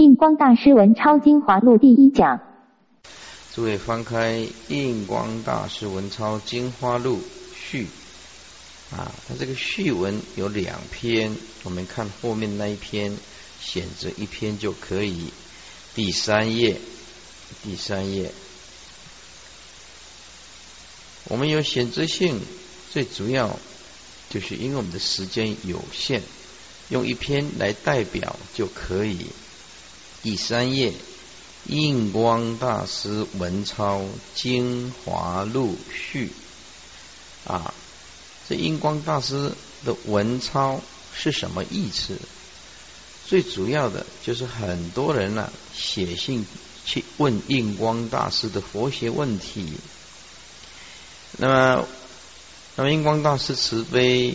印光大师文超精华录第一讲。诸位翻开《印光大师文超精华录序》啊，它这个序文有两篇，我们看后面那一篇，选择一篇就可以。第三页，第三页，我们有选择性，最主要就是因为我们的时间有限。用一篇来代表就可以。第三页，印光大师文钞精华录序啊，这印光大师的文钞是什么意思？最主要的就是很多人呢写信去问印光大师的佛学问题。那么，那么印光大师慈悲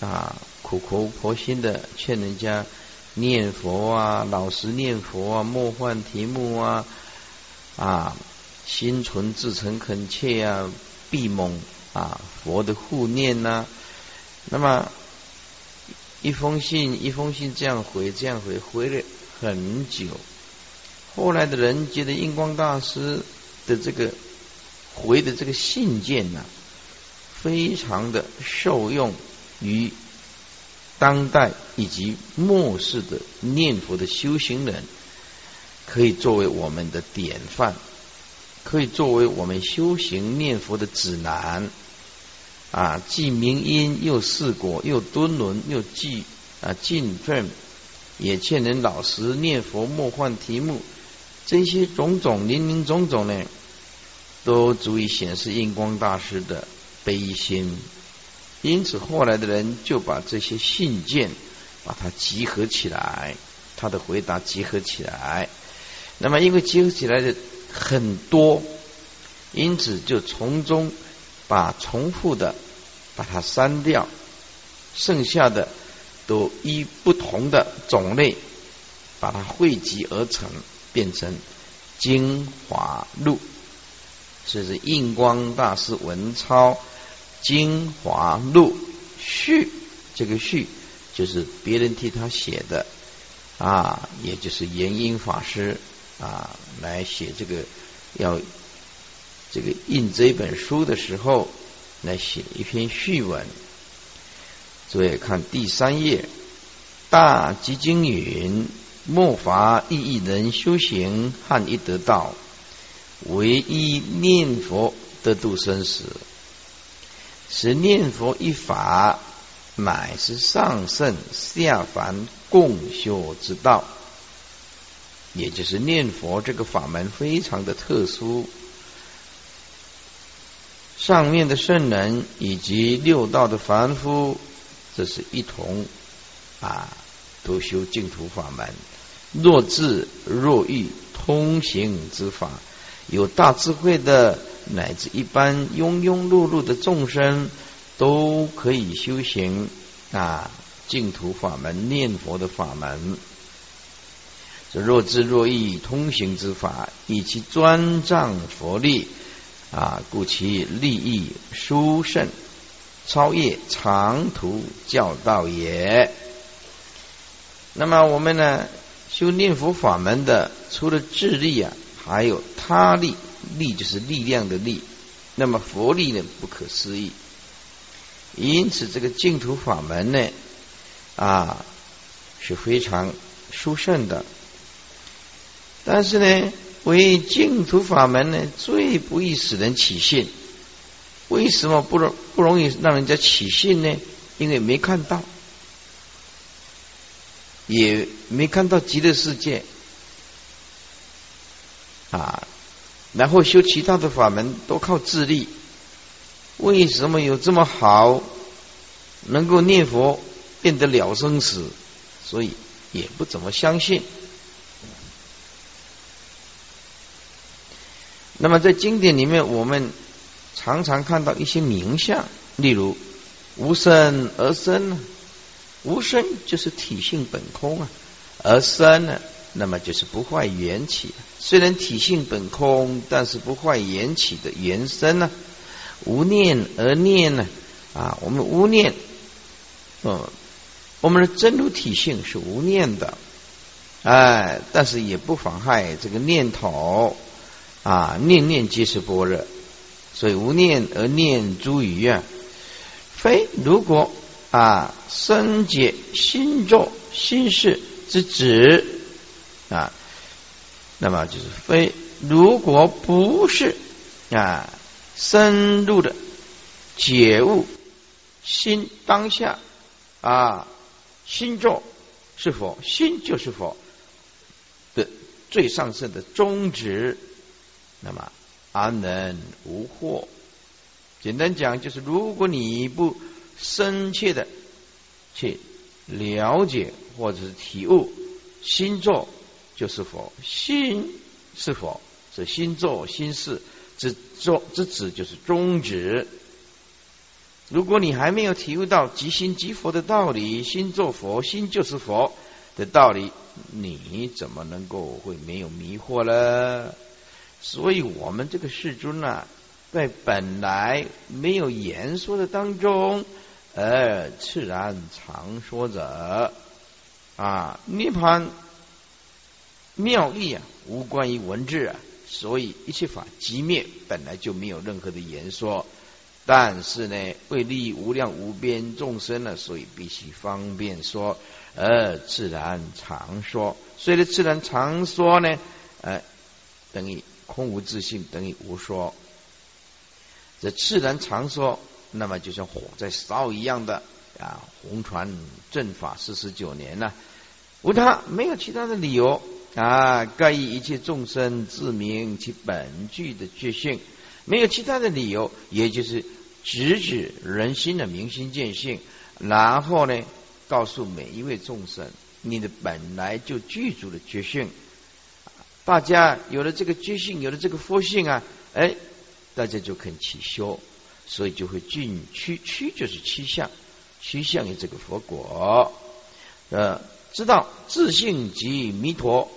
啊。苦口婆心的劝人家念佛啊，老实念佛啊，莫换题目啊，啊，心存至诚恳切啊，必蒙啊佛的护念呐。那么一封信一封信这样回这样回回了很久，后来的人觉得印光大师的这个回的这个信件呐，非常的受用于。当代以及末世的念佛的修行人，可以作为我们的典范，可以作为我们修行念佛的指南。啊，既明因又四果又敦伦又记啊敬奉，也劝人老实念佛莫换题目。这些种种林林总总呢，都足以显示印光大师的悲心。因此，后来的人就把这些信件把它集合起来，他的回答集合起来。那么，因为集合起来的很多，因此就从中把重复的把它删掉，剩下的都依不同的种类把它汇集而成，变成精华录。这是印光大师文钞。精华录序，这个序就是别人替他写的啊，也就是延英法师啊来写这个要这个印这本书的时候来写一篇序文。注意看第三页，大吉经云：莫法意义人修行，汉一得道，唯一念佛得度生死。是念佛一法，乃是上圣下凡共修之道。也就是念佛这个法门非常的特殊，上面的圣人以及六道的凡夫，这是一同啊，都修净土法门。若智若愚通行之法，有大智慧的。乃至一般庸庸碌碌的众生都可以修行啊净土法门念佛的法门。这若智若意通行之法，以其专仗佛力啊，故其利益殊胜，超越长途教道也。那么我们呢修念佛法门的，除了智力啊，还有他力。力就是力量的力，那么佛力呢不可思议，因此这个净土法门呢啊是非常殊胜的。但是呢，为净土法门呢最不易使人起信。为什么不容不容易让人家起信呢？因为没看到，也没看到极乐世界啊。然后修其他的法门都靠自力，为什么有这么好能够念佛变得了生死？所以也不怎么相信。那么在经典里面，我们常常看到一些名相，例如无生而生，无生就是体性本空啊，而生呢？那么就是不坏缘起，虽然体性本空，但是不坏缘起的缘生呢？无念而念呢？啊，我们无念，嗯，我们的真如体性是无念的，哎，但是也不妨害这个念头啊，念念皆是般若，所以无念而念诸余啊，非如果啊生解心作心事之旨啊，那么就是非如果不是啊深入的解悟心当下啊心作是否心就是否。的最上圣的宗旨，那么安能无惑？简单讲，就是如果你不深切的去了解或者是体悟心作就是否，心是否是心作心事之作之旨就是宗旨。如果你还没有体悟到即心即佛的道理，心作佛，心就是佛的道理。你怎么能够会没有迷惑呢？所以我们这个世尊呢，在本来没有言说的当中，而自然常说者啊，涅盘妙义啊，无关于文字啊，所以一切法即灭，本来就没有任何的言说。但是呢，为利益无量无边众生呢，所以必须方便说。而自然常说，所以呢，自然常说呢，呃，等于空无自性，等于无说。这自然常说，那么就像火在烧一样的啊。红传正法四十九年呢，无他，没有其他的理由啊。盖以一切众生自明其本具的觉性，没有其他的理由，也就是直指人心的明心见性，然后呢。告诉每一位众生，你的本来就具足的觉性，大家有了这个觉性，有了这个佛性啊，哎，大家就肯起修，所以就会进趋趋，就是趋向，趋向于这个佛果。呃，知道自信即弥陀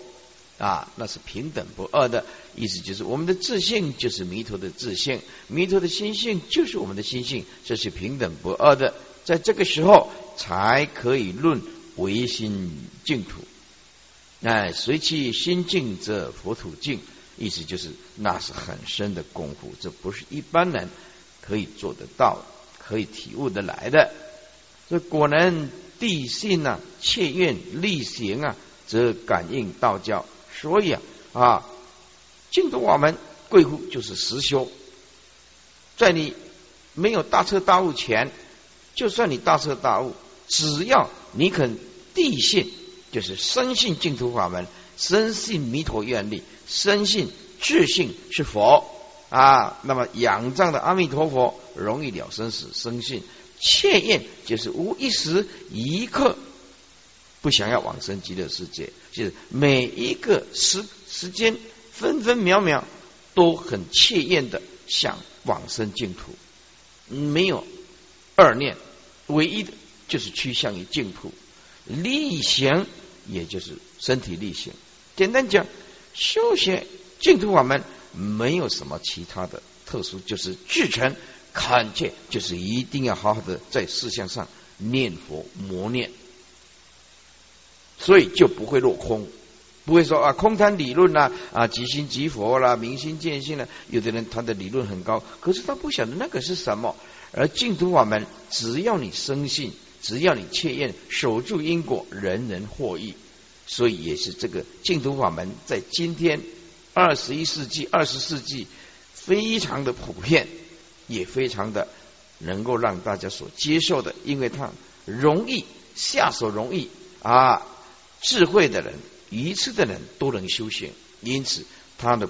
啊，那是平等不二的意思，就是我们的自信就是弥陀的自信，弥陀的心性就是我们的心性，这是平等不二的。在这个时候。才可以论唯心净土，哎，随其心净则佛土净，意思就是那是很深的功夫，这不是一般人可以做得到、可以体悟得来的。这果能地信啊，切愿力行啊，则感应道教。所以啊啊，净土法门贵乎就是实修，在你没有大彻大悟前，就算你大彻大悟。只要你肯地信，就是深信净土法门，深信弥陀愿力，深信智信是佛啊，那么仰仗的阿弥陀佛容易了生死，深信切愿就是无一时一刻不想要往生极乐世界，就是每一个时时间分分秒秒都很切愿的想往生净土，没有二念，唯一的。就是趋向于净土，力行也就是身体力行。简单讲，修学净土法门没有什么其他的特殊，就是至诚恳切，就是一定要好好的在事项上念佛磨练，所以就不会落空，不会说啊空谈理论啦啊即心即佛啦明心见性啦。有的人他的理论很高，可是他不晓得那个是什么。而净土法门，只要你深信。只要你切愿守住因果，人人获益。所以也是这个净土法门，在今天二十一世纪、二十世纪非常的普遍，也非常的能够让大家所接受的，因为它容易下手，容易啊，智慧的人、愚痴的人都能修行，因此他的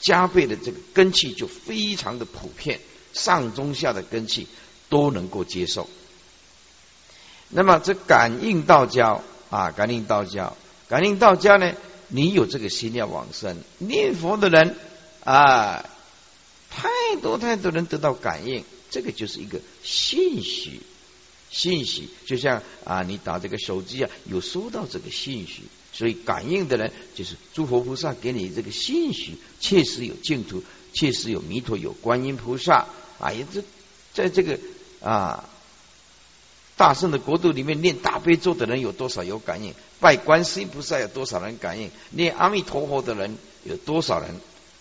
加倍的这个根气就非常的普遍，上中下的根气都能够接受。那么这感应道交啊，感应道交，感应道交呢？你有这个心要往生，念佛的人啊，太多太多人得到感应，这个就是一个信息，信息就像啊，你打这个手机啊，有收到这个信息，所以感应的人就是诸佛菩萨给你这个信息，确实有净土，确实有弥陀，有观音菩萨啊，也这在这个啊。大圣的国度里面念大悲咒的人有多少有感应？拜观世音菩萨有多少人感应？念阿弥陀佛的人有多少人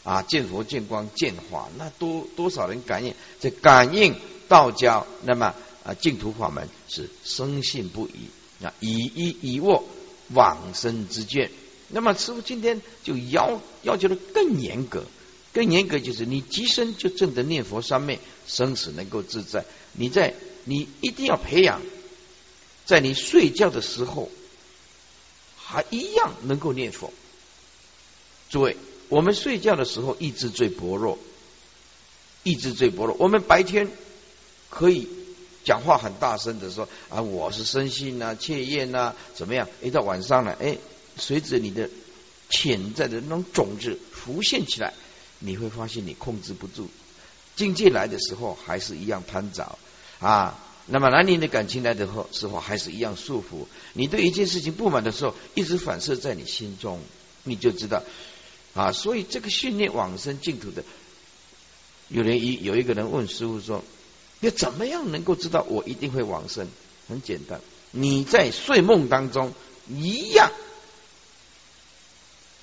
啊？见佛见光见法，那多多少人感应？这感应道教，那么啊净土法门是深信不疑啊，以一以握往生之见。那么师傅今天就要要求的更严格，更严格就是你即生就证得念佛三昧，生死能够自在。你在你一定要培养，在你睡觉的时候，还一样能够念佛。诸位，我们睡觉的时候意志最薄弱，意志最薄弱。我们白天可以讲话很大声的说啊，我是生性啊，切咽呐，怎么样？一到晚上了，哎，随着你的潜在的那种种子浮现起来，你会发现你控制不住。境界来的时候，还是一样贪着。啊，那么男女的感情来的后时候还是一样束缚。你对一件事情不满的时候，一直反射在你心中，你就知道啊。所以这个训练往生净土的，有人一有一个人问师傅说：“要怎么样能够知道我一定会往生？”很简单，你在睡梦当中一样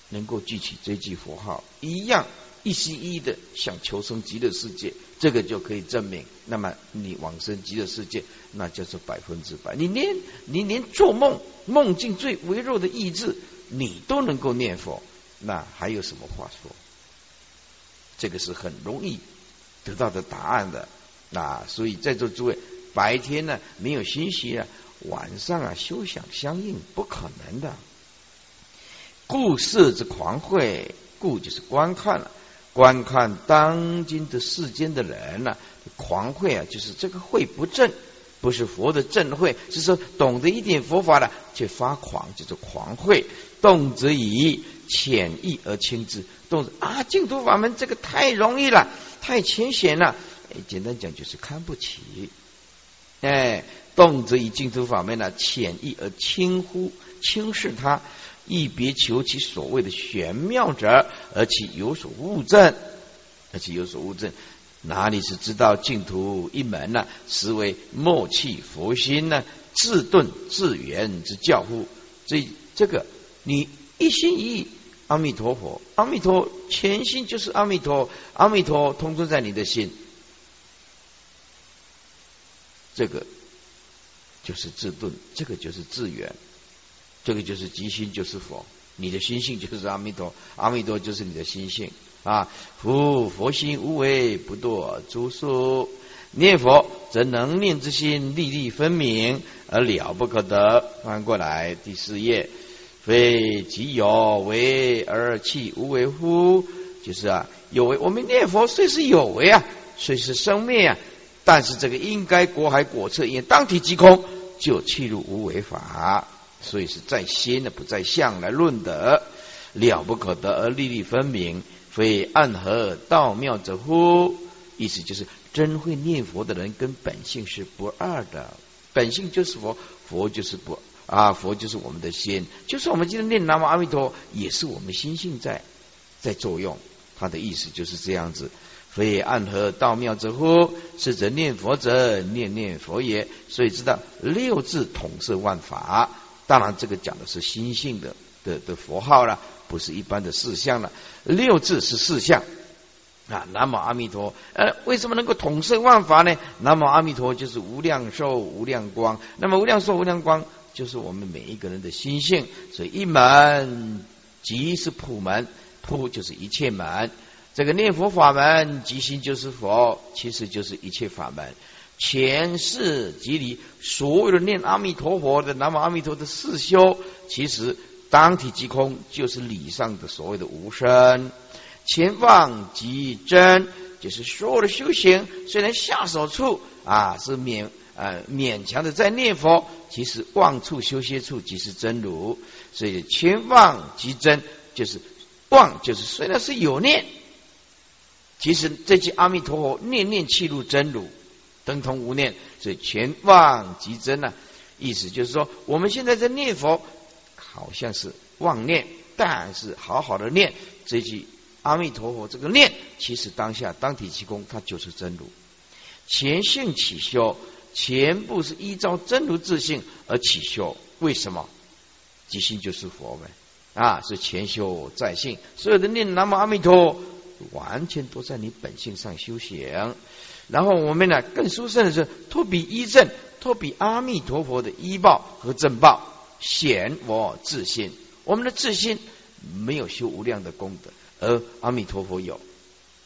能够记起这句佛号，一样。一心一意的想求生极乐世界，这个就可以证明。那么你往生极乐世界，那就是百分之百。你连你连做梦梦境最微弱的意志，你都能够念佛，那还有什么话说？这个是很容易得到的答案的。那所以在座诸位，白天呢没有心息啊，晚上啊休想相应，不可能的。故色之狂会，故就是观看了。观看当今的世间的人呢，狂会啊，就是这个会不正，不是佛的正会，是说懂得一点佛法的却发狂，就是狂会。动则以浅易而轻之，动啊，净土法门这个太容易了，太浅显了。简单讲就是看不起。哎，动则以净土法门呢，浅易而轻忽轻视它。亦别求其所谓的玄妙者，而其有所误证，而且有所误证，哪里是知道净土一门呢？实为默契佛心呢，自顿自圆之教乎？这这个，你一心一意阿弥陀佛，阿弥陀全心就是阿弥陀，阿弥陀通通在你的心，这个就是自顿，这个就是自圆。这个就是即心就是佛，你的心性就是阿弥陀，阿弥陀就是你的心性啊。夫佛心无为不堕诸数，念佛则能念之心粒粒分明而了不可得。翻过来第四页，非即有为而弃无为乎？就是啊，有为。我们念佛虽是有为啊，虽是生灭啊，但是这个应该果海果测，因当体即空，就弃入无为法。所以是在心的，不在相来论的，了不可得而立立分明，非暗合道妙者乎？意思就是真会念佛的人跟本性是不二的，本性就是佛，佛就是不啊，佛就是我们的心，就是我们今天念南无阿弥陀，也是我们心性在在作用。他的意思就是这样子，非暗合道妙之乎？是则念佛者念念佛也。所以知道六字统摄万法。当然，这个讲的是心性的的的佛号了，不是一般的四相了。六字是四相啊，南无阿弥陀。呃，为什么能够统摄万法呢？南无阿弥陀就是无量寿、无量光。那么无量寿、无量光就是我们每一个人的心性。所以一门即是普门，普就是一切门。这个念佛法门，即心就是佛，其实就是一切法门。前世即理，所有的念阿弥陀佛的南无阿弥陀的四修，其实当体即空，就是理上的所谓的无生。前放即真，就是所有的修行，虽然下手处啊是勉呃勉强的在念佛，其实望处修歇处即是真如。所以前放即真，就是望，就是虽然是有念，其实这句阿弥陀佛念念契入真如。等同无念，所以全妄即真呢。意思就是说，我们现在在念佛，好像是妄念，但是好好的念这句阿弥陀佛，这个念其实当下当体其功，它就是真如。前性起修，全部是依照真如自性而起修。为什么？即心就是佛呗，啊，是全修在性。所有的念南无阿弥陀，完全都在你本性上修行。然后我们呢，更殊胜的是托比依正，托比阿弥陀佛的依报和正报，显我自心。我们的自心没有修无量的功德，而阿弥陀佛有。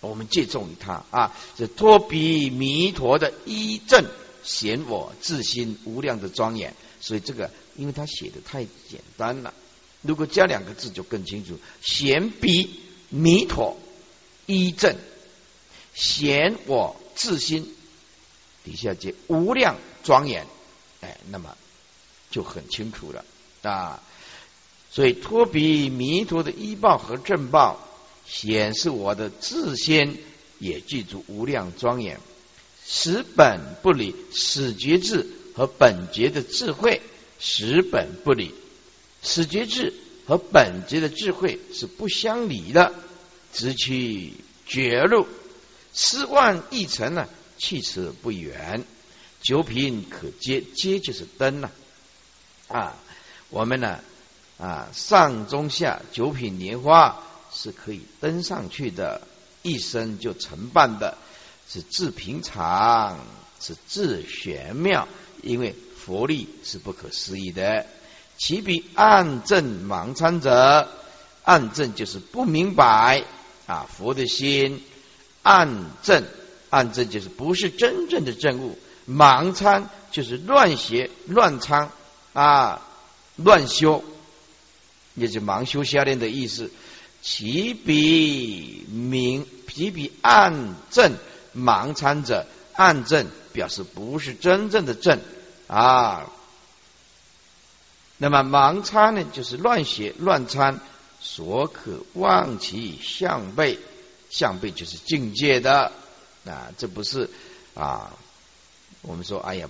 我们借重于他啊，是托比弥陀的依正，显我自心无量的庄严。所以这个，因为他写的太简单了，如果加两个字就更清楚：显比弥陀一正，显我自心底下接无量庄严，哎，那么就很清楚了啊。所以托比弥陀的医报和正报。显示我的自心也具足无量庄严，十本不离，使觉智和本觉的智慧，十本不离，使觉智和本觉的智慧是不相离的，直趋绝路，四万亿尘呢，去此不远，九品可接，接就是灯呐啊，我们呢啊上中下九品莲花。是可以登上去的，一生就成办的，是自平常，是自玄妙，因为佛力是不可思议的。其比暗证盲参者，暗证就是不明白啊，佛的心暗证，暗证就是不是真正的正悟，盲参就是乱学乱参啊，乱修，也就盲修瞎练的意思。其比明，其比暗正盲参者，暗正表示不是真正的正啊。那么盲参呢，就是乱写乱参，所可望其相背，相背就是境界的啊。这不是啊，我们说哎呀，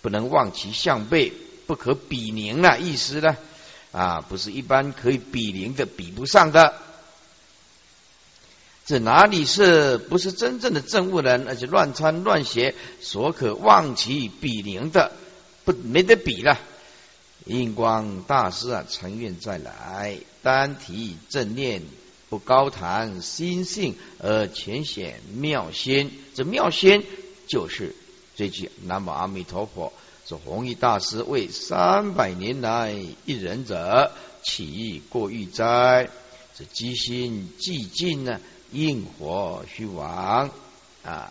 不能望其相背，不可比邻了，意思呢啊，不是一般可以比邻的，比不上的。这哪里是不是真正的正悟人？而且乱参乱写，所可望其比邻的，不没得比了。印光大师啊，承愿再来，单提正念，不高谈心性，而浅显妙仙。这妙仙就是这句南无阿弥陀佛。说弘一大师为三百年来一人者，起意过欲哉？这机心寂静呢？应火虚亡啊，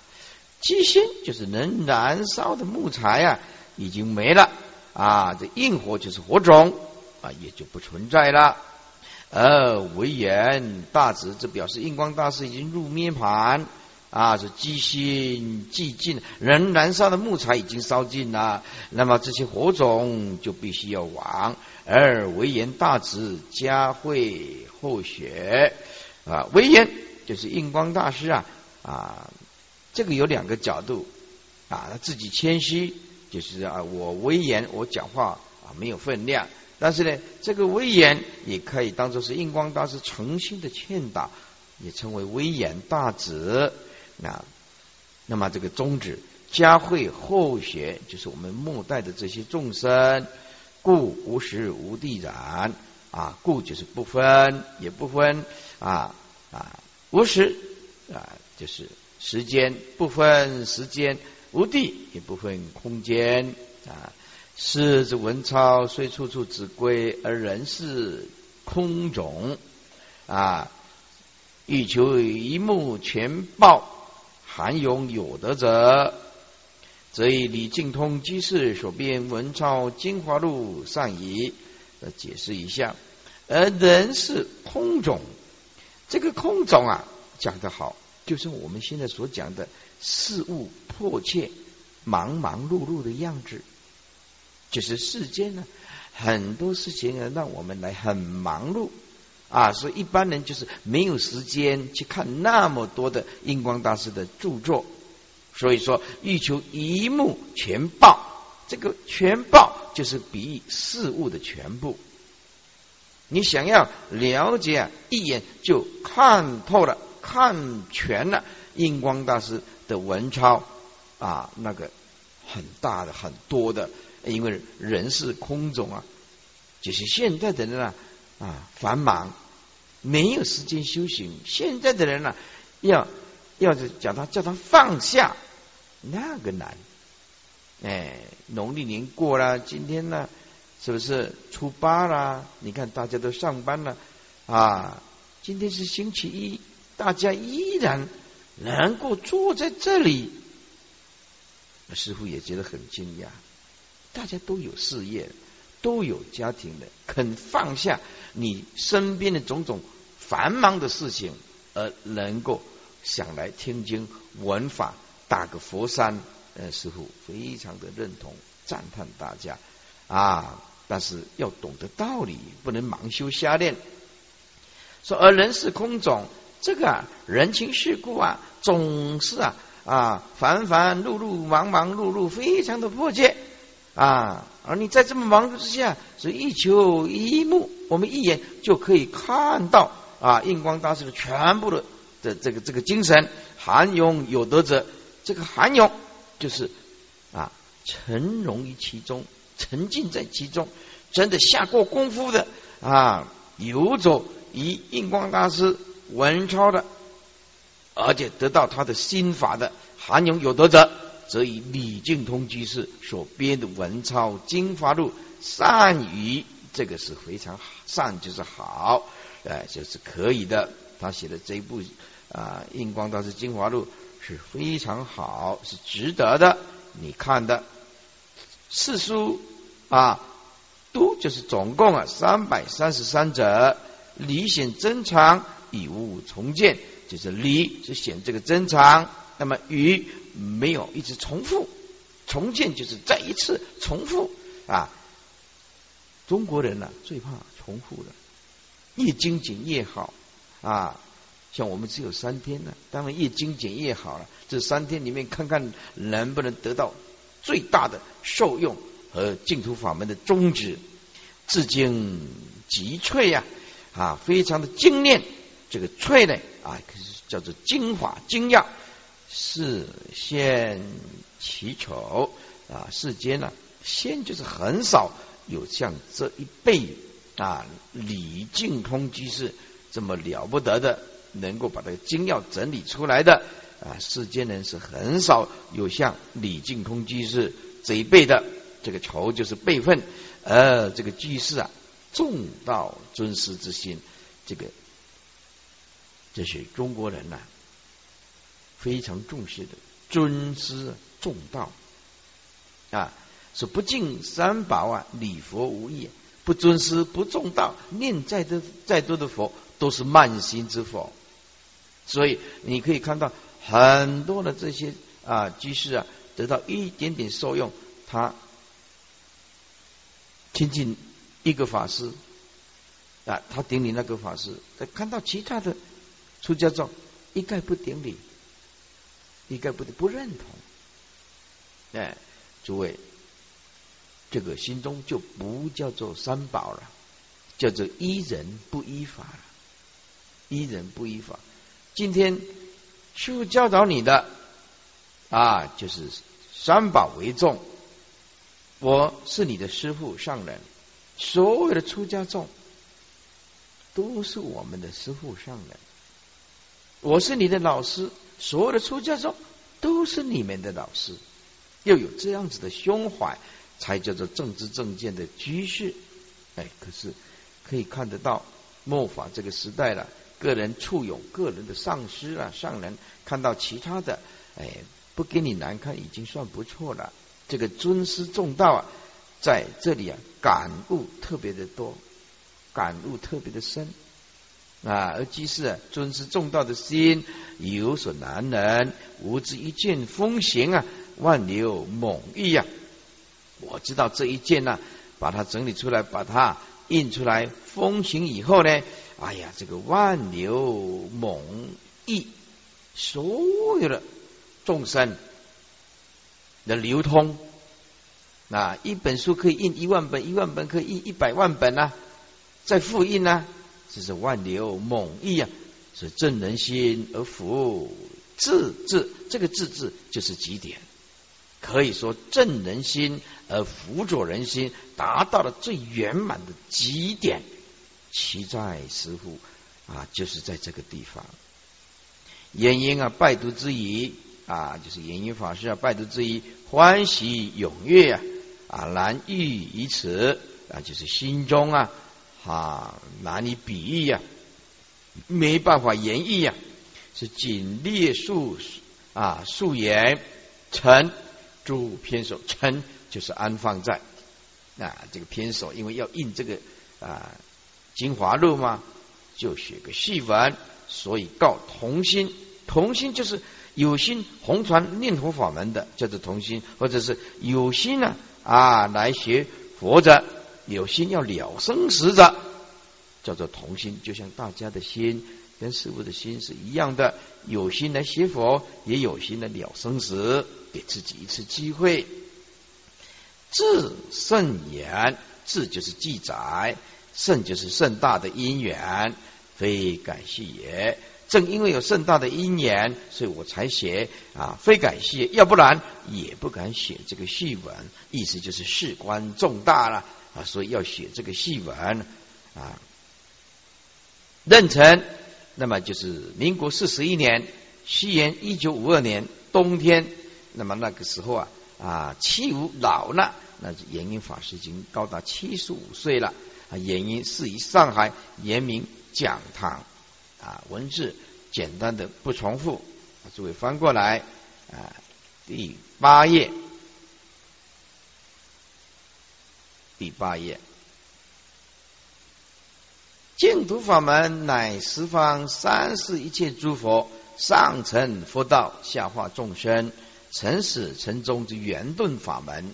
机心就是能燃烧的木材啊，已经没了啊。这应火就是火种啊，也就不存在了。而唯言大指，这表示印光大师已经入涅盘啊。这积心寂尽，人燃烧的木材已经烧尽了，那么这些火种就必须要亡。而唯言大指加会后学啊，唯言。就是印光大师啊啊，这个有两个角度啊，他自己谦虚，就是啊，我威严，我讲话啊没有分量，但是呢，这个威严也可以当做是印光大师诚心的劝导，也称为威严大旨。那那么这个宗旨，加惠后学，就是我们末代的这些众生，故无时无地然啊，故就是不分也不分啊啊。无时啊，就是时间不分时间，无地也不分空间啊。是之文超虽处处只归，而人是空种啊。欲求一目全报，含勇有德者，则以李敬通居士所编《文超精华录》上以呃解释一下。而人是空种。这个空种啊，讲得好，就是我们现在所讲的事物迫切、忙忙碌碌的样子。就是世间呢，很多事情让我们来很忙碌啊，所以一般人就是没有时间去看那么多的印光大师的著作。所以说，欲求一目全报，这个全报就是比喻事物的全部。你想要了解，一眼就看透了、看全了印光大师的文钞啊，那个很大的、很多的，因为人是空种啊，就是现在的人啊啊繁忙，没有时间修行。现在的人呢，要要是叫他叫他放下，那个难。哎，农历年过了，今天呢，是不是初八啦？你看大家都上班了啊，今天是星期一，大家依然能够坐在这里。师傅也觉得很惊讶，大家都有事业，都有家庭的，肯放下你身边的种种繁忙的事情，而能够想来听经闻法，打个佛山。呃，师傅非常的认同，赞叹大家啊，但是要懂得道理，不能盲修瞎练。说而人是空种，这个人情世故啊，总是啊。啊，繁繁碌碌，忙忙碌碌，非常的迫切啊！而你在这么忙碌之下，是一球一目，我们一眼就可以看到啊，印光大师的全部的的这个这个精神，涵勇有德者，这个涵勇就是啊，沉融于其中，沉浸在其中，真的下过功夫的啊，游走于印光大师文超的。而且得到他的心法的含勇有德者，则以李靖通居士所编的文钞精华录善于这个是非常善，就是好，哎，就是可以的。他写的这一部啊《印光大师精华录》是非常好，是值得的。你看的四书啊，都就是总共啊三百三十三者，理显真常，以物重建。就是理是显这个真常，那么与没有一直重复，重建就是再一次重复啊。中国人呢最怕重复的，越精简越好啊。像我们只有三天呢，当然越精简越好了。这三天里面看看能不能得到最大的受用和净土法门的宗旨，至精极脆呀啊，非常的精炼。这个翠呢啊，可是叫做精华精要，世现奇丑啊，世间呢，现就是很少有像这一辈啊李靖通居士这么了不得的，能够把这个经要整理出来的啊，世间人是很少有像李靖通居士这一辈的，这个仇就是辈分，而这个居士啊，重道尊师之心，这个。这是中国人呐，非常重视的尊师重道啊，是不敬三宝啊，礼佛无益；不尊师不重道，念再多再多的佛都是慢心之佛。所以你可以看到很多的这些啊居士啊，得到一点点受用，他亲近一个法师啊，他顶礼那个法师，他看到其他的。出家众一概不顶礼，一概不不认同。哎，诸位，这个心中就不叫做三宝了，叫做依人不依法了。依人不依法。今天师父教导你的啊，就是三宝为重。我是你的师父上人，所有的出家众都是我们的师父上人。我是你的老师，所有的出家众都是你们的老师，要有这样子的胸怀，才叫做正知正见的居士。哎，可是可以看得到末法这个时代了，个人处有个人的上师啊，上人看到其他的，哎，不给你难看，已经算不错了。这个尊师重道啊，在这里啊，感悟特别的多，感悟特别的深。啊，而即是尊师重道的心有所难能，无知一见风行啊，万流猛意啊！我知道这一件呢，把它整理出来，把它印出来，风行以后呢，哎呀，这个万流猛意，所有的众生的流通，啊，一本书可以印一万本，一万本可以印一百万本啊，再复印呢。这是万流猛意啊，是正人心而服自治，这个自治就是极点可以说正人心而辅佐人心，达到了最圆满的极点。其在师乎啊，就是在这个地方。言因啊，拜读之仪啊，就是言因法师啊，拜读之仪，欢喜踊跃啊，啊，难遇于此啊，就是心中啊，哈，难以比喻呀，没办法言喻呀，是仅列数啊，数言成诸偏首，成就是安放在啊，这个偏首，因为要印这个啊。精华录嘛，就写个序文，所以告同心。同心就是有心弘传念佛法门的，叫做同心；或者是有心呢啊来学佛者，有心要了生死者，叫做同心。就像大家的心跟师傅的心是一样的，有心来学佛，也有心来了生死，给自己一次机会。至圣言，至就是记载。圣就是盛大的因缘，非感谢也。正因为有盛大的因缘，所以我才写啊，非感谢，要不然也不敢写这个序文。意思就是事关重大了啊，所以要写这个序文啊。壬辰，那么就是民国四十一年，西元一九五二年冬天，那么那个时候啊啊，七五老了，那延英法师已经高达七十五岁了。啊，原因是以上海严明讲堂啊，文字简单的不重复，诸位翻过来啊，第八页，第八页，净土法门乃十方三世一切诸佛上乘佛道，下化众生，成始成终之圆顿法门。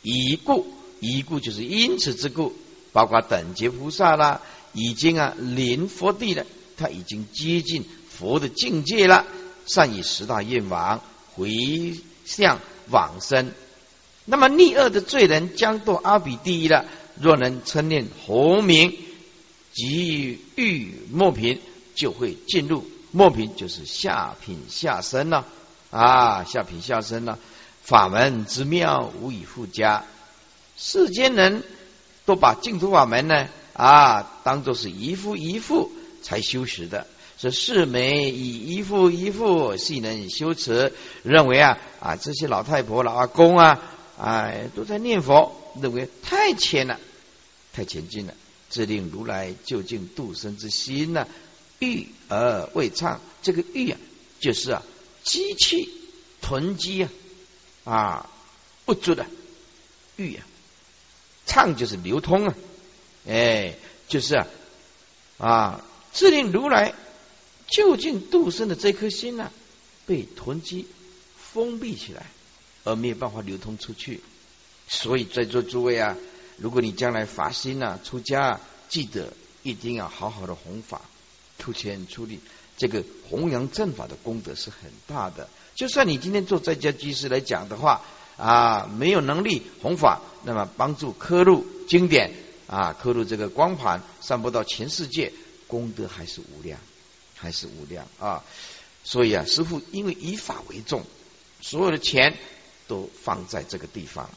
以故，以故就是因此之故。包括等觉菩萨啦，已经啊临佛地了，他已经接近佛的境界了。善以十大愿望回向往生。那么逆恶的罪人将堕阿鼻地狱了。若能称念洪名，即欲末品，就会进入末品，就是下品下生了啊，下品下生了。法门之妙，无以复加。世间人。都把净土法门呢啊当做是一夫一妇才修持的，是世美以一夫一妇系能修持，认为啊啊这些老太婆老阿公啊哎都在念佛，认为太浅了，太前进了，自令如来究竟度生之心呢，欲而未畅。这个欲啊，就是啊机器囤积啊啊不足的欲啊。畅就是流通啊，哎，就是啊啊，自令如来究竟度生的这颗心呢，被囤积封闭起来，而没有办法流通出去。所以在座诸位啊，如果你将来发心呐，出家，记得一定要好好的弘法，出钱出力，这个弘扬正法的功德是很大的。就算你今天做在家居士来讲的话。啊，没有能力弘法，那么帮助刻录经典啊，刻录这个光盘，散播到全世界，功德还是无量，还是无量啊！所以啊，师傅因为以法为重，所有的钱都放在这个地方。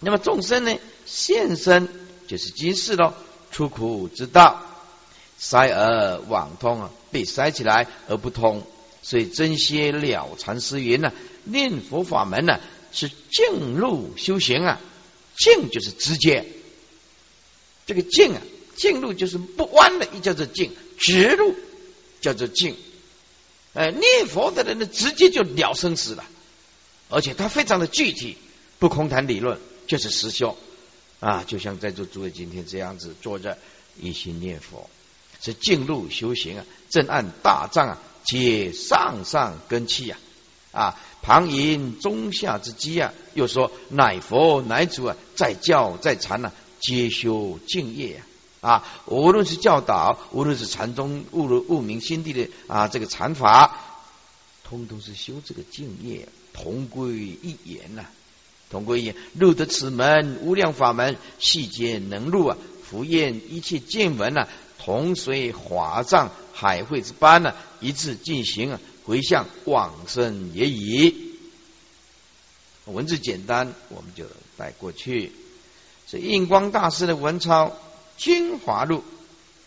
那么众生呢，现身就是今世喽，出苦之道，塞而网通啊，被塞起来而不通。所以真些了禅师云呢，念佛法门呢。是静入修行啊，静就是直接，这个静啊，静入就是不弯的，一叫做静；直入叫做静。哎，念佛的人呢，直接就了生死了，而且他非常的具体，不空谈理论，就是实修啊。就像在座诸位今天这样子坐着一心念佛，是静入修行啊，正按大藏啊，皆上上根器呀啊。旁引中下之机啊，又说乃佛乃主啊，在教在禅呢，皆修净业啊。啊无论是教导，无论是禅宗悟入悟明心地的啊，这个禅法，通通是修这个净业，同归一言呐。同归一言，入得此门无量法门，细节能入啊，福验一切见闻呐，同随华藏海会之般呢，一致进行啊。回向往生也已，文字简单，我们就带过去。这印光大师的文钞《精华录》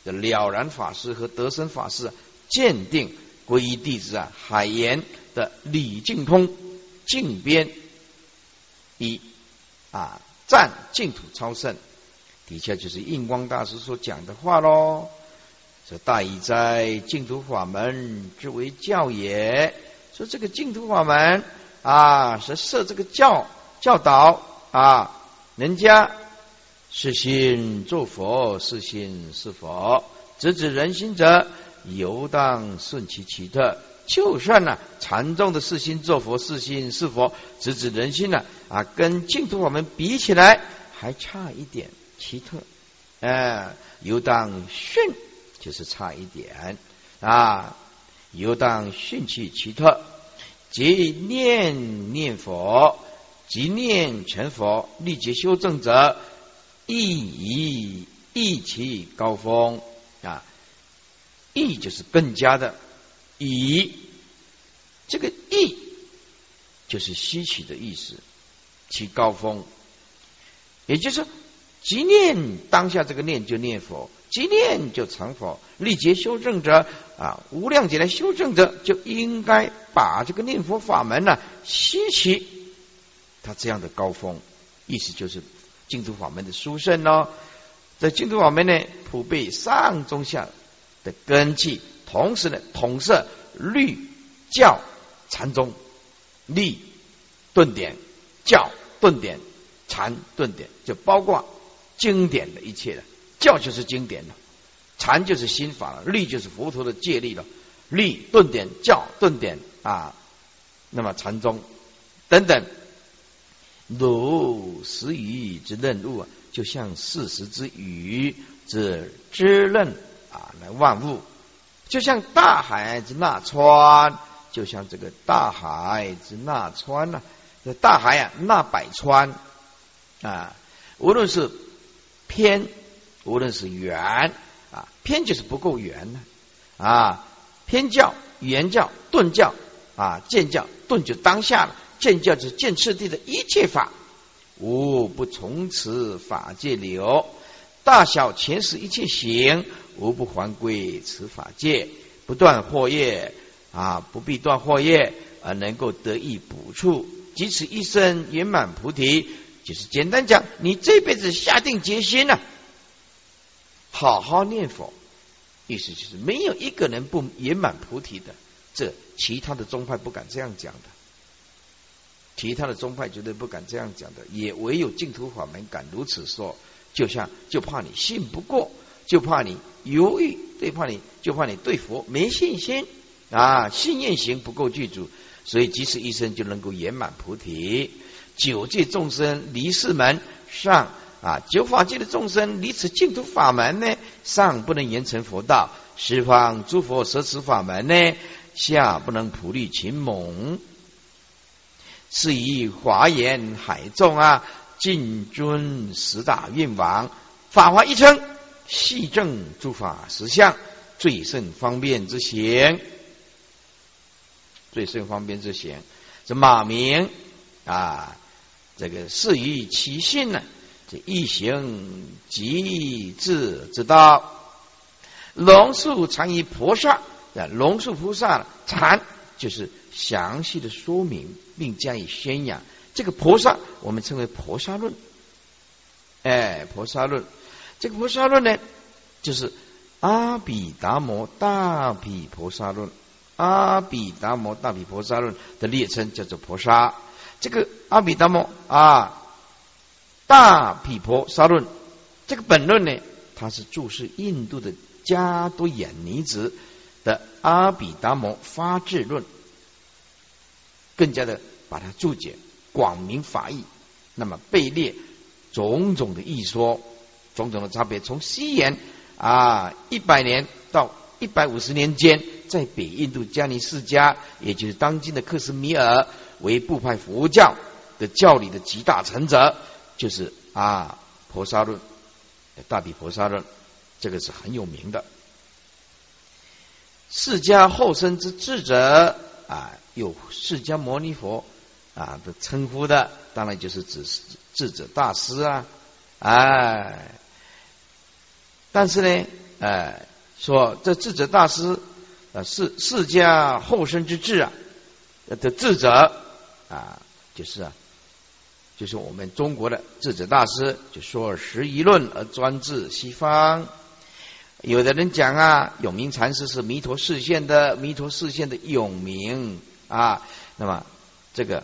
的了然法师和德生法师鉴定皈依弟子啊，海岩的李净通净边一啊，赞净土超胜，底下就是印光大师所讲的话喽。这大意在净土法门之为教也。说这个净土法门啊，是设这个教教导啊，人家是心做佛，是心是佛，直指人心者，游荡顺其奇特。就算呢，禅宗的四心做佛，四心是佛，直指人心呢啊，跟净土法门比起来，还差一点奇特。哎，犹当训。就是差一点啊！犹当训气奇特，即念念佛，即念成佛，立即修正者，亦以亦其高峰啊！亦就是更加的以这个亦就是稀奇的意思，其高峰，也就是说，即念当下这个念就念佛。即念就成佛，历劫修正者啊，无量劫来修正者就应该把这个念佛法门呢吸起，他这样的高峰，意思就是净土法门的殊胜喽。在净土法门呢，普备上中下的根基，同时呢，统摄律教禅宗，律顿点教顿点禅顿点，就包括经典的一切的。教就是经典了，禅就是心法了，律就是佛陀的戒律了，律顿点教顿点啊，那么禅宗等等，如时雨之任物啊，就像四时之雨之滋润啊，来万物，就像大海之纳川，就像这个大海之纳川呐，这大海啊纳百川啊，无论是偏。无论是圆啊，偏就是不够圆呢啊，偏教、圆教、顿教啊，见教、顿就当下了，见教就是见次第的一切法，无不从此法界流，大小前世一切行，无不还归此法界，不断惑业啊，不必断惑业而能够得以补处，即此一生圆满菩提，就是简单讲，你这辈子下定决心了。好好念佛，意思就是没有一个人不圆满菩提的。这其他的宗派不敢这样讲的，其他的宗派绝对不敢这样讲的，也唯有净土法门敢如此说。就像就怕你信不过，就怕你犹豫，最怕你就怕你对佛没信心啊，信念行不够具足，所以即使一生就能够圆满菩提。九界众生离世门上。啊，九法界的众生离此净土法门呢，上不能言成佛道；十方诸佛舍此法门呢，下不能普利勤蒙。是以华严海众啊，尽尊十大愿王，法华一称，系正诸法实相，最胜方便之行，最胜方便之行。这马明啊，这个是于其性呢。这一行即智之道，龙树禅于菩萨啊，龙树菩萨禅就是详细的说明并加以宣扬。这个菩萨我们称为菩萨论，哎，菩萨论。这个菩萨论呢，就是阿毗达摩大毗菩萨论，阿毗达摩大毗菩萨论的列称叫做菩萨。这个阿毗达摩啊。大毗婆沙论这个本论呢，它是注释印度的加多衍尼子的阿毗达摩发智论，更加的把它注解广明法义，那么被列种种的异说，种种的差别，从西元啊一百年到一百五十年间，在北印度迦尼世家，也就是当今的克什米尔，为部派佛教的教理的集大成者。就是啊，婆萨论，大比婆萨论，这个是很有名的。释迦后生之智者啊，有释迦牟尼佛啊的称呼的，当然就是指智者大师啊，哎，但是呢，哎，说这智者大师啊，是世家后生之智啊的智者啊，就是啊，就是我们中国的智者大师，就说十一论而专治西方。有的人讲啊，永明禅师是弥陀视线的弥陀视线的永明啊，那么这个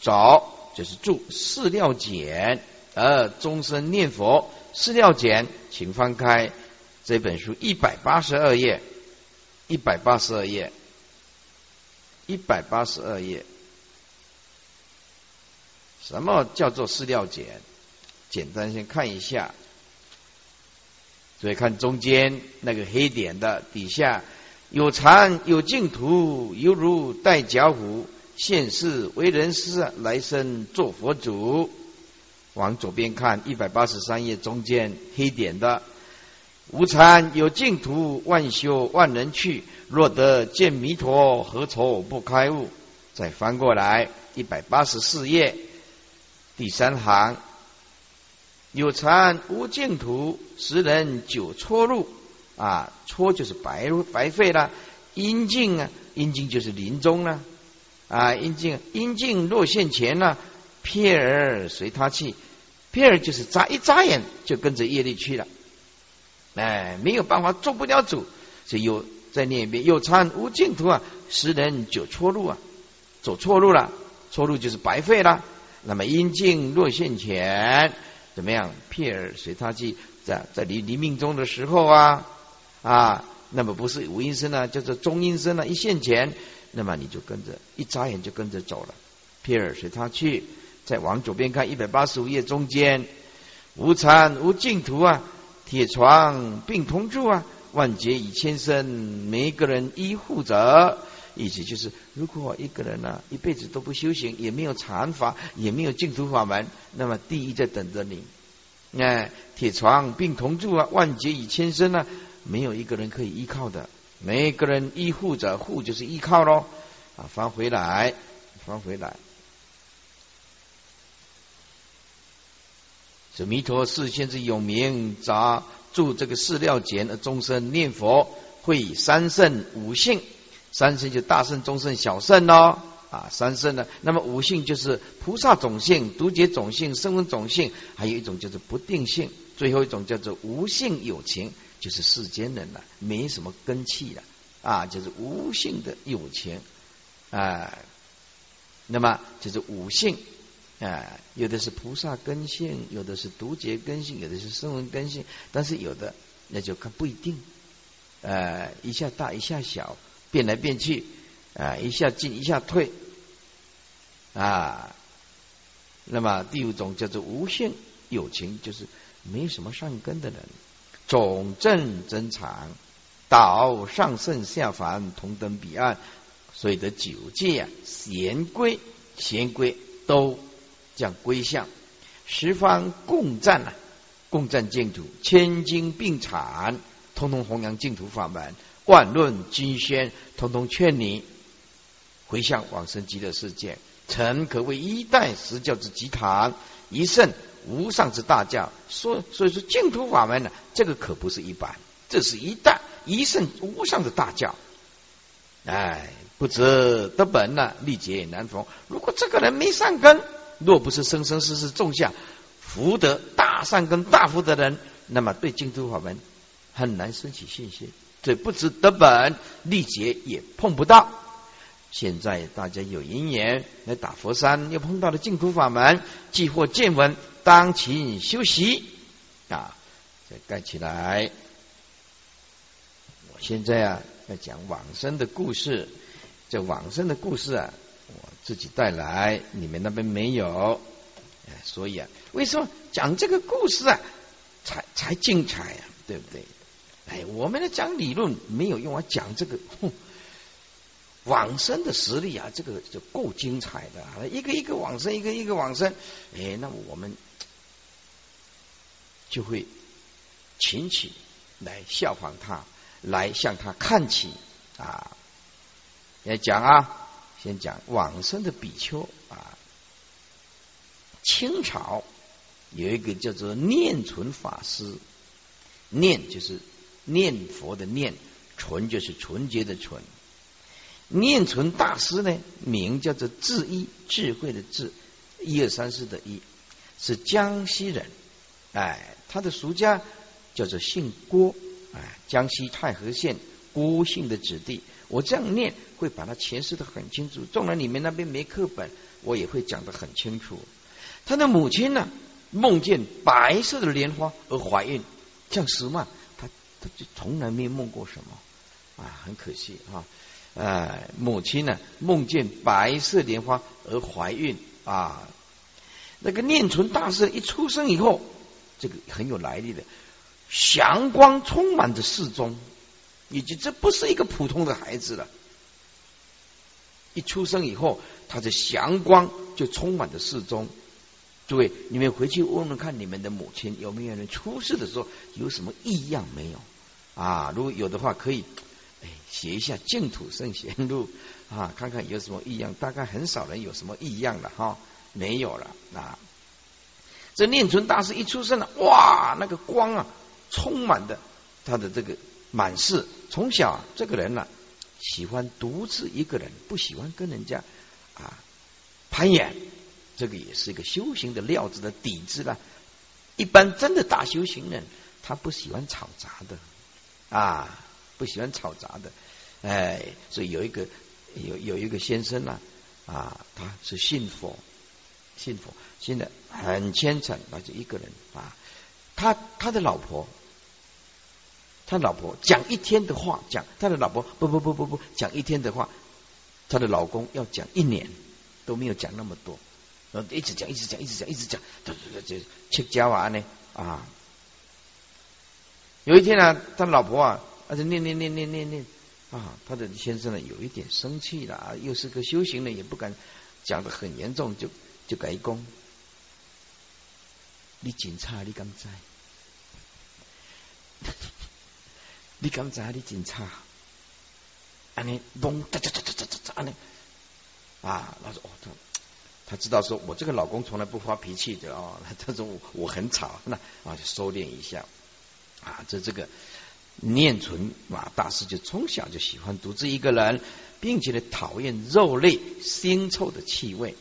找就是注释料简，而终身念佛。释料简，请翻开这本书一百八十二页，一百八十二页，一百八十二页，什么叫做释料简？简单先看一下。所以看中间那个黑点的底下有禅有净土，犹如带脚虎。现世为人师，来生做佛祖。往左边看一百八十三页中间黑点的无禅有净土，万修万人去。若得见弥陀，何愁不开悟？再翻过来一百八十四页第三行。有禅无净土，十人九错路啊！错就是白白费了。阴茎啊，阴茎就是临终了！啊阴茎阴茎若现前了，瞥儿随他去。瞥儿就是眨一眨眼就跟着业力去了，哎，没有办法做不了主。所以有再念一遍：有禅无净土啊，十人九错路啊，走错路了，错路就是白费了。那么阴茎若现前。怎么样？撇儿随他去，在在离离命中的时候啊啊，那么不是无音声呢，叫做中音声呢，一现前，那么你就跟着一眨眼就跟着走了。皮尔随他去，再往左边看一百八十五页中间，无禅无净土啊，铁床并同住啊，万劫以千生，每一个人依护着。意思就是，如果一个人呢一辈子都不修行，也没有禅法，也没有净土法门，那么地狱在等着你。哎，铁床并同住啊，万劫以千生啊，没有一个人可以依靠的。每个人依护者，护就是依靠喽。啊，翻回来，翻回来。这弥陀寺现之有名，杂住这个寺料简而众生念佛，会三圣五性。三圣就大圣、中圣、小圣喽啊，三圣呢，那么五性就是菩萨种性、独觉种性、声闻种性，还有一种叫做不定性，最后一种叫做无性有情，就是世间人了，没什么根气了啊，就是无性的有情啊，那么就是五性啊，有的是菩萨根性，有的是独觉根性，有的是声闻根性，但是有的那就看不一定，呃，一下大一下小。变来变去啊，一下进一下退啊。那么第五种叫做无限有情，就是没什么善根的人，总正增长，导上圣下凡，同登彼岸。所以的九界啊，贤归贤归都将归向十方共赞啊，共赞净土，千金并产，通通弘扬净土法门。万论经宣，通通劝你回向往生极乐世界。诚可谓一代十教之集堂，一圣无上之大教。说，所以说净土法门呢，这个可不是一般，这是一代一圣无上的大教。哎，不知得本呢，历劫难逢。如果这个人没善根，若不是生生世世种下福德大善根、大福德人，那么对净土法门很难升起信心。这不知得本，历劫也碰不到。现在大家有因缘来打佛山，又碰到了净土法门，既获见闻，当勤修习啊！再盖起来。我现在啊，要讲往生的故事。这往生的故事啊，我自己带来，你们那边没有。所以啊，为什么讲这个故事啊，才才精彩啊？对不对？哎，我们来讲理论没有用啊，讲这个往生的实力啊，这个就够精彩的。一个一个往生，一个一个往生，哎，那我们就会请起来效仿他，来向他看齐啊。来讲啊，先讲往生的比丘啊。清朝有一个叫做念存法师，念就是念佛的念，纯就是纯洁的纯。念存大师呢，名叫做智一，智慧的智，一二三四的一，是江西人。哎，他的俗家叫做姓郭，哎，江西太和县郭姓的子弟。我这样念会把它诠释的很清楚。纵然你们那边没课本，我也会讲的很清楚。他的母亲呢，梦见白色的莲花而怀孕，像石嘛，他他就从来没梦过什么啊，很可惜啊。哎，母亲呢梦见白色莲花而怀孕啊。那个念存大师一出生以后，这个很有来历的，祥光充满着四中，以及这不是一个普通的孩子了。一出生以后，他的祥光就充满着四中。诸位，你们回去问问看，你们的母亲有没有人出世的时候有什么异样没有？啊，如果有的话，可以。哎，写一下《净土圣贤录》啊，看看有什么异样。大概很少人有什么异样了哈，没有了。啊。这念存大师一出生了，哇，那个光啊，充满的他的这个满室。从小这个人呢，喜欢独自一个人，不喜欢跟人家啊攀岩。这个也是一个修行的料子的底子了。一般真的大修行人，他不喜欢吵杂的啊。不喜欢吵杂的，哎，所以有一个有有一个先生呢，啊，他是信佛，信佛，信的很虔诚，那就一个人啊，他他的老婆，他老婆讲一天的话，讲他的老婆不不不不不讲一天的话，他的老公要讲一年都没有讲那么多，然后一直讲一直讲一直讲一直讲，这这切交啊呢啊，有一天呢，他老婆啊。而且念念念念念念啊，他的先生呢有一点生气了啊，又是个修行人，也不敢讲的很严重，就就改功。你警察，你敢在？你敢在？你警察？安尼咚哒哒哒哒哒哒安尼啊，他说哦，他他知道说我这个老公从来不发脾气的哦，他说我我很吵，那啊就收敛一下啊，这这个。念存马大师就从小就喜欢独自一个人，并且呢讨厌肉类腥臭的气味。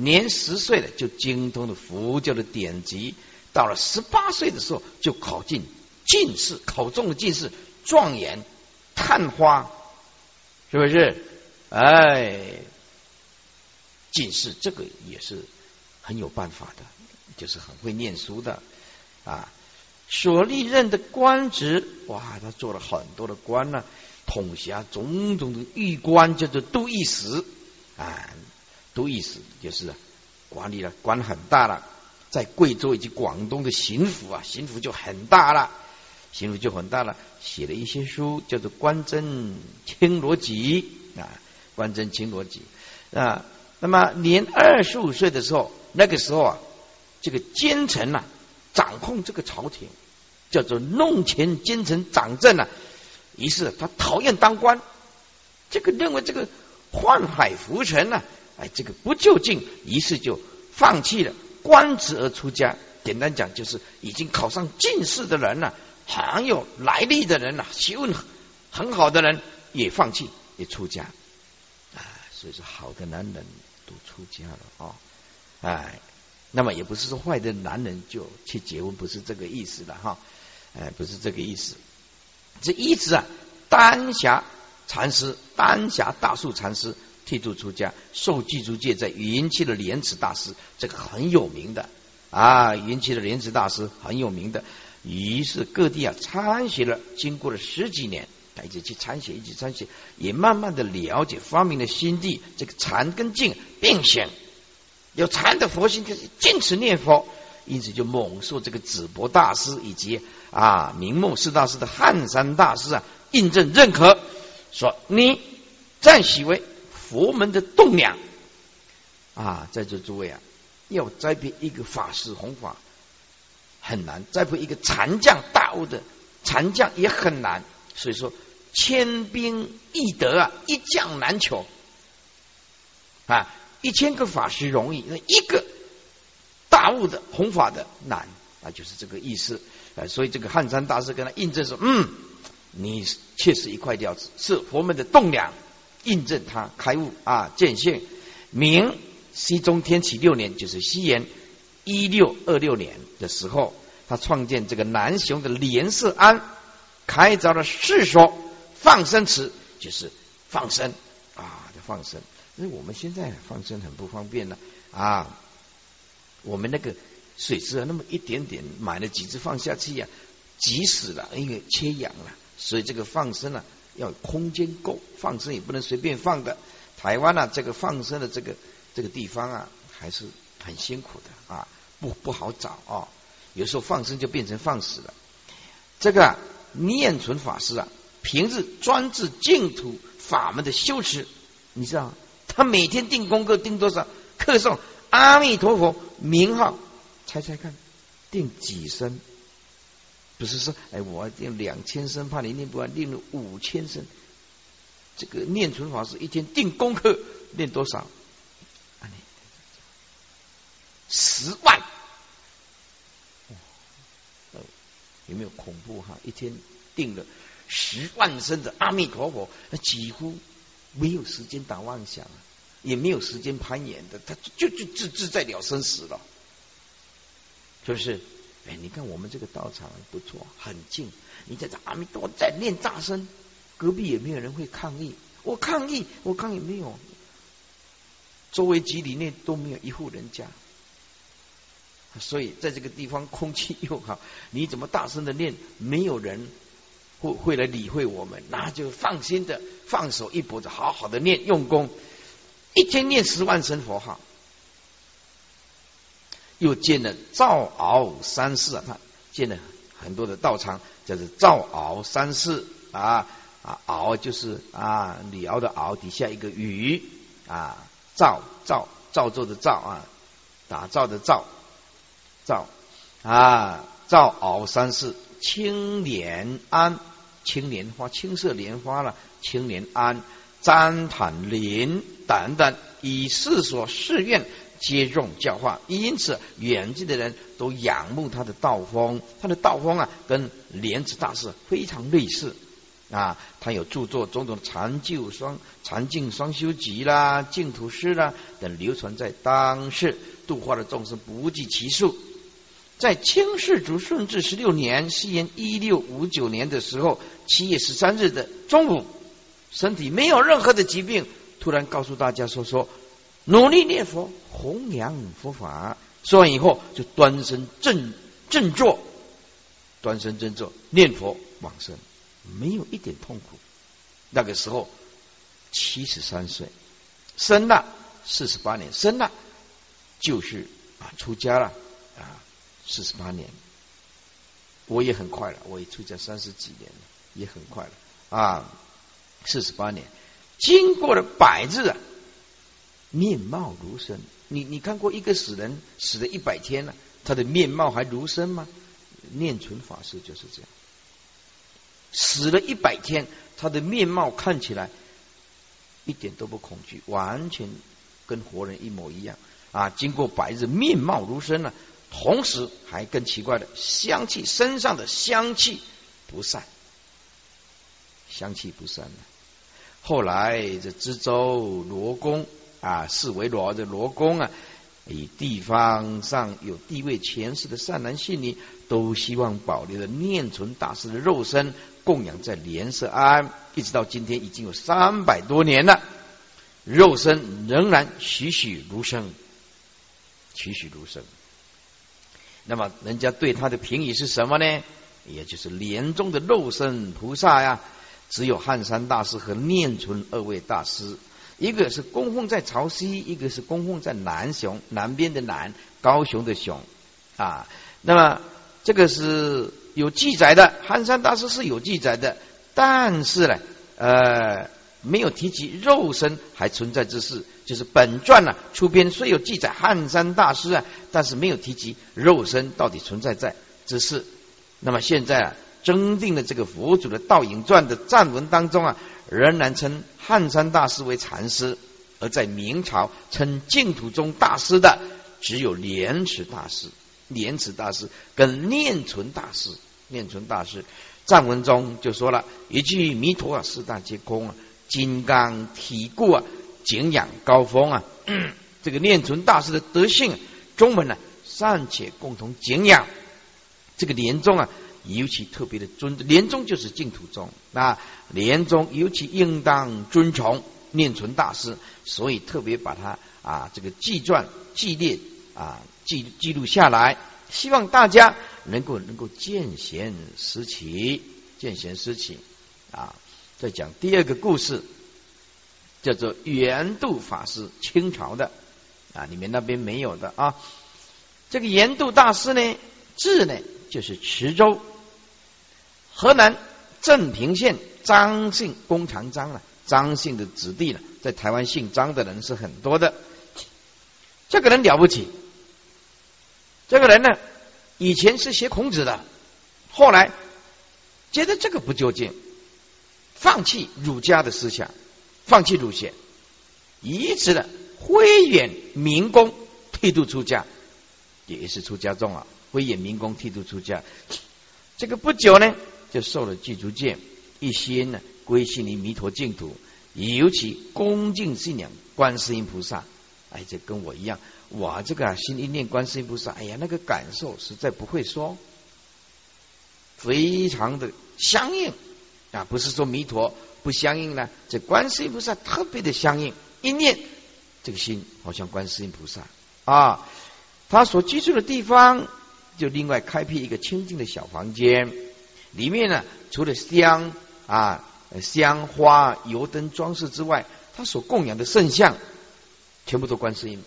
年十岁了就精通了佛教的典籍，到了十八岁的时候就考进进士，考中了进士，状元探花，是不是？哎，进士这个也是很有办法的，就是很会念书的啊。所历任的官职，哇，他做了很多的官呢，统辖种种的御官，叫做都御史啊，都意思就是管理了官很大了，在贵州以及广东的巡抚啊，巡抚就很大了，巡抚就很大了，写了一些书，叫做《官真清罗辑》啊，《官真清罗辑》啊。那么年二十五岁的时候，那个时候啊，这个奸臣呐。掌控这个朝廷，叫做弄权奸臣掌政啊。于是他讨厌当官，这个认为这个宦海浮沉呢，哎，这个不就近，于是就放弃了官职而出家。简单讲，就是已经考上进士的人了，很有来历的人了，学问很好的人也放弃，也出家啊。所以说，好的男人都出家了啊，哎。那么也不是说坏的男人就去结婚，不是这个意思的哈，哎，不是这个意思。这一直啊，丹霞禅师、丹霞大树禅师剃度出家，受具足戒，在云栖的莲池大师，这个很有名的啊，云栖的莲池大师很有名的。于是各地啊参学了，经过了十几年，一直去参学，一直参学，也慢慢的了解发明的心地，这个禅跟静并行。有禅的佛心，就是坚持念佛，因此就猛受这个紫博大师以及啊明末四大师的汉山大师啊印证认可，说你暂许为佛门的栋梁啊，在座诸位啊，要栽培一个法师弘法很难，栽培一个禅将大悟的禅将也很难，所以说千兵易得啊，一将难求啊，一千个法师容易，那一个大悟的弘法的难啊，就是这个意思啊。所以这个汉山大师跟他印证说：“嗯，你确实一块料子，是佛门的栋梁。”印证他开悟啊，见性。明熹宗天启六年，就是西元一六二六年的时候，他创建这个南雄的莲社庵，开凿了世说放生池，就是放生啊，放生。因为我们现在放生很不方便了啊，我们那个水池啊，那么一点点，买了几只放下去呀，急死了，因为缺氧了，所以这个放生啊，要空间够，放生也不能随便放的。台湾啊，这个放生的这个这个地方啊，还是很辛苦的啊，不不好找啊，有时候放生就变成放死了。这个念存法师啊，平日专治净土法门的修持，你知道？他每天定功课定多少？课诵阿弥陀佛名号，猜猜看，定几声？不是说哎，我定两千声，怕你念不完，念了五千声。这个念存法师一天定功课念多少？十万。有没有恐怖哈？一天定了十万声的阿弥陀佛，那几乎没有时间打妄想。也没有时间攀岩的，他就就自自在了生死了，是不是？哎，你看我们这个道场不错，很近。你在这阿弥陀在念大声，隔壁也没有人会抗议。我抗议，我抗议没有，周围几里内都没有一户人家，所以在这个地方空气又好，你怎么大声的念，没有人会会来理会我们，那就放心的放手一搏的，好好的念，用功。一天念十万声佛号，又建了赵敖三寺啊，建了很多的道场，叫做赵敖三寺啊啊，敖就是啊李敖的敖底下一个雨。啊，赵赵赵州的赵啊，打造的造造啊，赵敖三寺青莲庵，青莲花青色莲花了，青莲庵。旃檀林等等，以四所誓愿接众教化，因此远近的人都仰慕他的道风。他的道风啊，跟莲池大师非常类似啊。他有著作种种禅旧双禅净双修集啦、净土诗啦等，流传在当世，度化的众生不计其数。在清世祖顺治十六年（西元一六五九年）的时候，七月十三日的中午。身体没有任何的疾病，突然告诉大家说说，努力念佛，弘扬佛法。说完以后，就端身正正坐，端身正坐念佛往生，没有一点痛苦。那个时候七十三岁，生了四十八年，生了就是啊出家了啊四十八年，我也很快了，我也出家三十几年了，也很快了啊。四十八年，经过了百日啊，面貌如生。你你看过一个死人死了一百天了，他的面貌还如生吗？念存法师就是这样，死了一百天，他的面貌看起来一点都不恐惧，完全跟活人一模一样啊！经过百日，面貌如生了，同时还更奇怪的香气，身上的香气不散。香气不散了。后来这知州罗公啊，视为罗的罗公啊，以地方上有地位权势的善男信女，都希望保留的念存大师的肉身，供养在莲社庵，一直到今天已经有三百多年了，肉身仍然栩栩如生，栩栩如生。那么人家对他的评语是什么呢？也就是莲中的肉身菩萨呀。只有汉山大师和念存二位大师，一个是供奉在潮汐，一个是供奉在南雄南边的南，高雄的雄啊。那么这个是有记载的，汉山大师是有记载的，但是呢，呃，没有提及肉身还存在之事。就是本传呢出编虽有记载汉山大师啊，但是没有提及肉身到底存在在之事。那么现在啊。征订的这个佛祖的道影传的赞文当中啊，仍然称汉山大师为禅师而在明朝称净土宗大师的，只有莲池大师。莲池大师跟念存大师，念存大师藏文中就说了一句：“弥陀啊，四大皆空啊，金刚体固啊，景仰高峰啊。”这个念存大师的德性，中文呢尚且共同景仰。这个莲宗啊，尤其特别的尊，莲宗就是净土宗，那莲宗尤其应当尊崇念存大师，所以特别把他啊这个记传记列啊。记记录下来，希望大家能够能够见贤思齐，见贤思齐啊！再讲第二个故事，叫做圆度法师，清朝的啊，你们那边没有的啊。这个圆度大师呢，字呢就是池州，河南镇平县张姓工长张了，张姓的子弟呢，在台湾姓张的人是很多的。这个人了不起。这个人呢，以前是学孔子的，后来觉得这个不究竟，放弃儒家的思想，放弃儒学，以此的挥远民工，剃度出家，也是出家众啊。挥远民工，剃度出家，这个不久呢，就受了具足戒，一心呢归心于弥陀净土，尤其恭敬信仰观世音菩萨。哎，这跟我一样。我这个心一念观世音菩萨，哎呀，那个感受实在不会说，非常的相应啊！不是说弥陀不相应呢，这观世音菩萨特别的相应，一念这个心好像观世音菩萨啊。他所居住的地方就另外开辟一个清净的小房间，里面呢除了香啊香花油灯装饰之外，他所供养的圣像全部都观世音。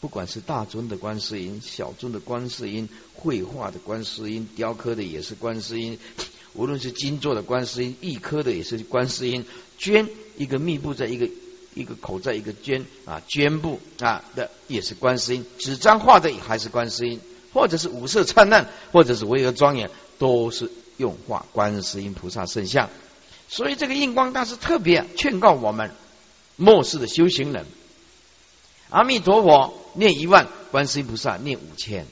不管是大尊的观世音、小尊的观世音、绘画的观世音、雕刻的也是观世音，无论是金做的观世音、玉刻的也是观世音，绢一个密布在一个一个口在一个绢啊绢布啊的也是观世音，纸张画的也还是观世音，或者是五色灿烂，或者是巍峨庄严，都是用化观世音菩萨圣像。所以这个印光大师特别劝告我们末世的修行人。阿弥陀佛，念一万；观世音菩萨念五千。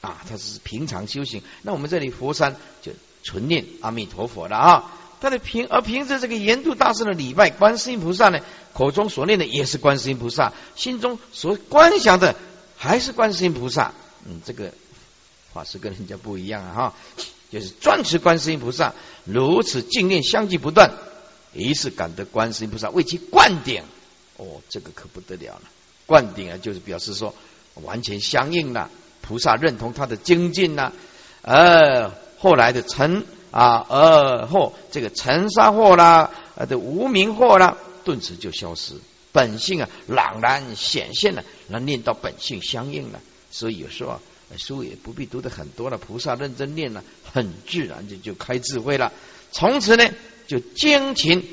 啊，他是平常修行。那我们这里佛山就纯念阿弥陀佛了啊。他的平而凭着这个严度大师的礼拜，观世音菩萨呢，口中所念的也是观世音菩萨，心中所观想的还是观世音菩萨。嗯，这个法师跟人家不一样啊，哈，就是专持观世音菩萨，如此静念相继不断，一是感得观世音菩萨为其灌顶。哦，这个可不得了了。灌顶啊，就是表示说完全相应了，菩萨认同他的精进呐，呃，后来的尘啊，而后这个尘沙惑啦，呃的无名惑啦，顿时就消失，本性啊朗然显现了，能念到本性相应了，所以有时候书也不必读的很多了，菩萨认真念了，很自然就就开智慧了，从此呢就精勤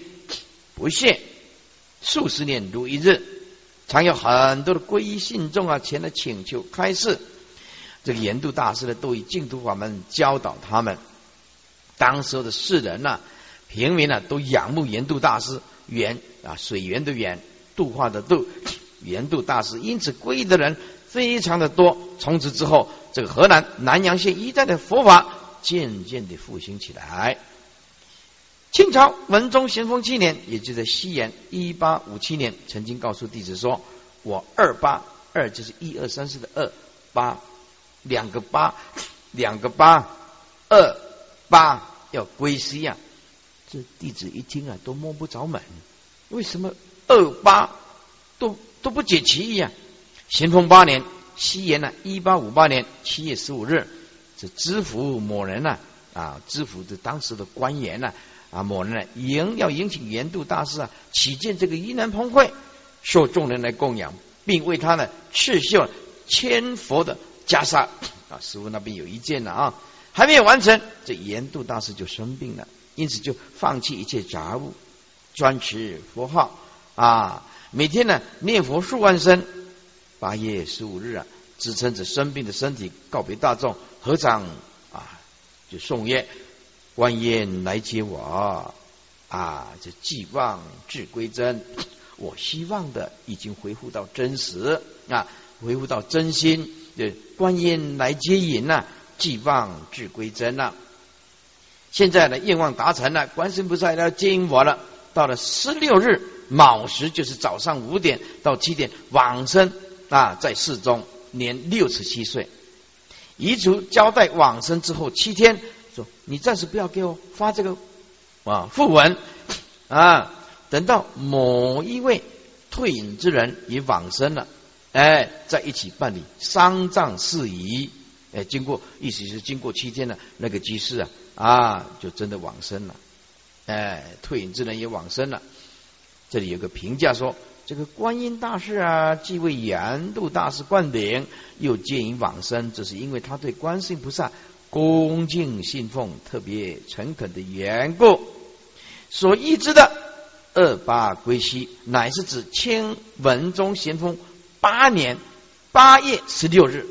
不懈，数十年如一日。常有很多的皈依信众啊前来请求开示，这个严度大师呢都以净土法门教导他们。当时的世人呐，平民呢都仰慕严度大师，圆啊水源的源，度化的度，严度大师，因此皈依的人非常的多。从此之后，这个河南南阳县一带的佛法渐渐的复兴起来。清朝文宗咸丰七年，也就在西元一八五七年，曾经告诉弟子说：“我二八二就是一二三四的二八，两个八，两个八，二八要归西呀。”这弟子一听啊，都摸不着门，为什么二八都都不解其意啊？咸丰八年，西元呢一八五八年七月十五日，这知府某人呢啊，知府的当时的官员呢。啊，某人呢迎要迎请圆度大师啊，起见这个依南蓬会，受众人来供养，并为他呢刺绣千佛的袈裟啊。师傅那边有一件了啊，还没有完成，这圆度大师就生病了，因此就放弃一切杂物，专持佛号啊，每天呢念佛数万声，八月十五日啊，支撑着生病的身体告别大众，合掌啊，就送曰。观音来接我啊！就寄望至归真，我希望的已经恢复到真实啊，恢复到真心。对，观音来接引呐，寄望至归真了。现在呢，愿望达成了，观世菩萨要接引我了。到了十六日卯时，就是早上五点到七点往生啊，在世中年六十七岁。遗嘱交代往生之后七天，说你暂时不要给我发这个啊讣文啊，等到某一位退隐之人也往生了，哎，在一起办理丧葬事宜。哎，经过意思是经过七天了，那个居士啊啊，就真的往生了。哎，退隐之人也往生了。这里有个评价说，这个观音大士啊，既为严度大士灌顶，又接引往生，这是因为他对观世音菩萨恭敬信奉，特别诚恳的缘故。所译之的二八归西，乃是指清文宗咸丰八年八月十六日，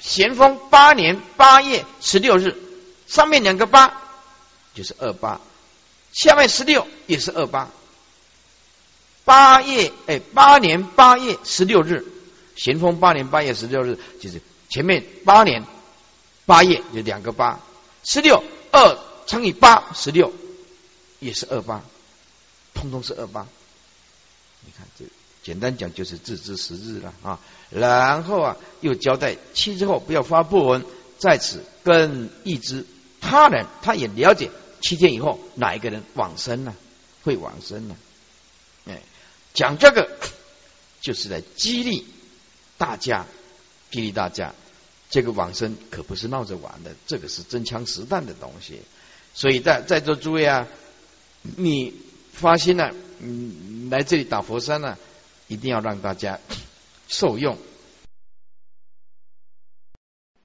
咸丰八年八月十六日，上面两个八。就是二八，下面十六也是二八，八月哎，八年八月十六日，咸丰八年八月十六日，就是前面八年八月有两个八，十六二乘以八十六也是二八，通通是二八。你看这简单讲就是自知时日了啊，然后啊又交代七之后不要发布文，在此跟一之他人他也了解。七天以后，哪一个人往生呢？会往生呢？哎，讲这个就是在激励大家，激励大家。这个往生可不是闹着玩的，这个是真枪实弹的东西。所以在在座诸位啊，你发心了，嗯，来这里打佛山呢，一定要让大家受用。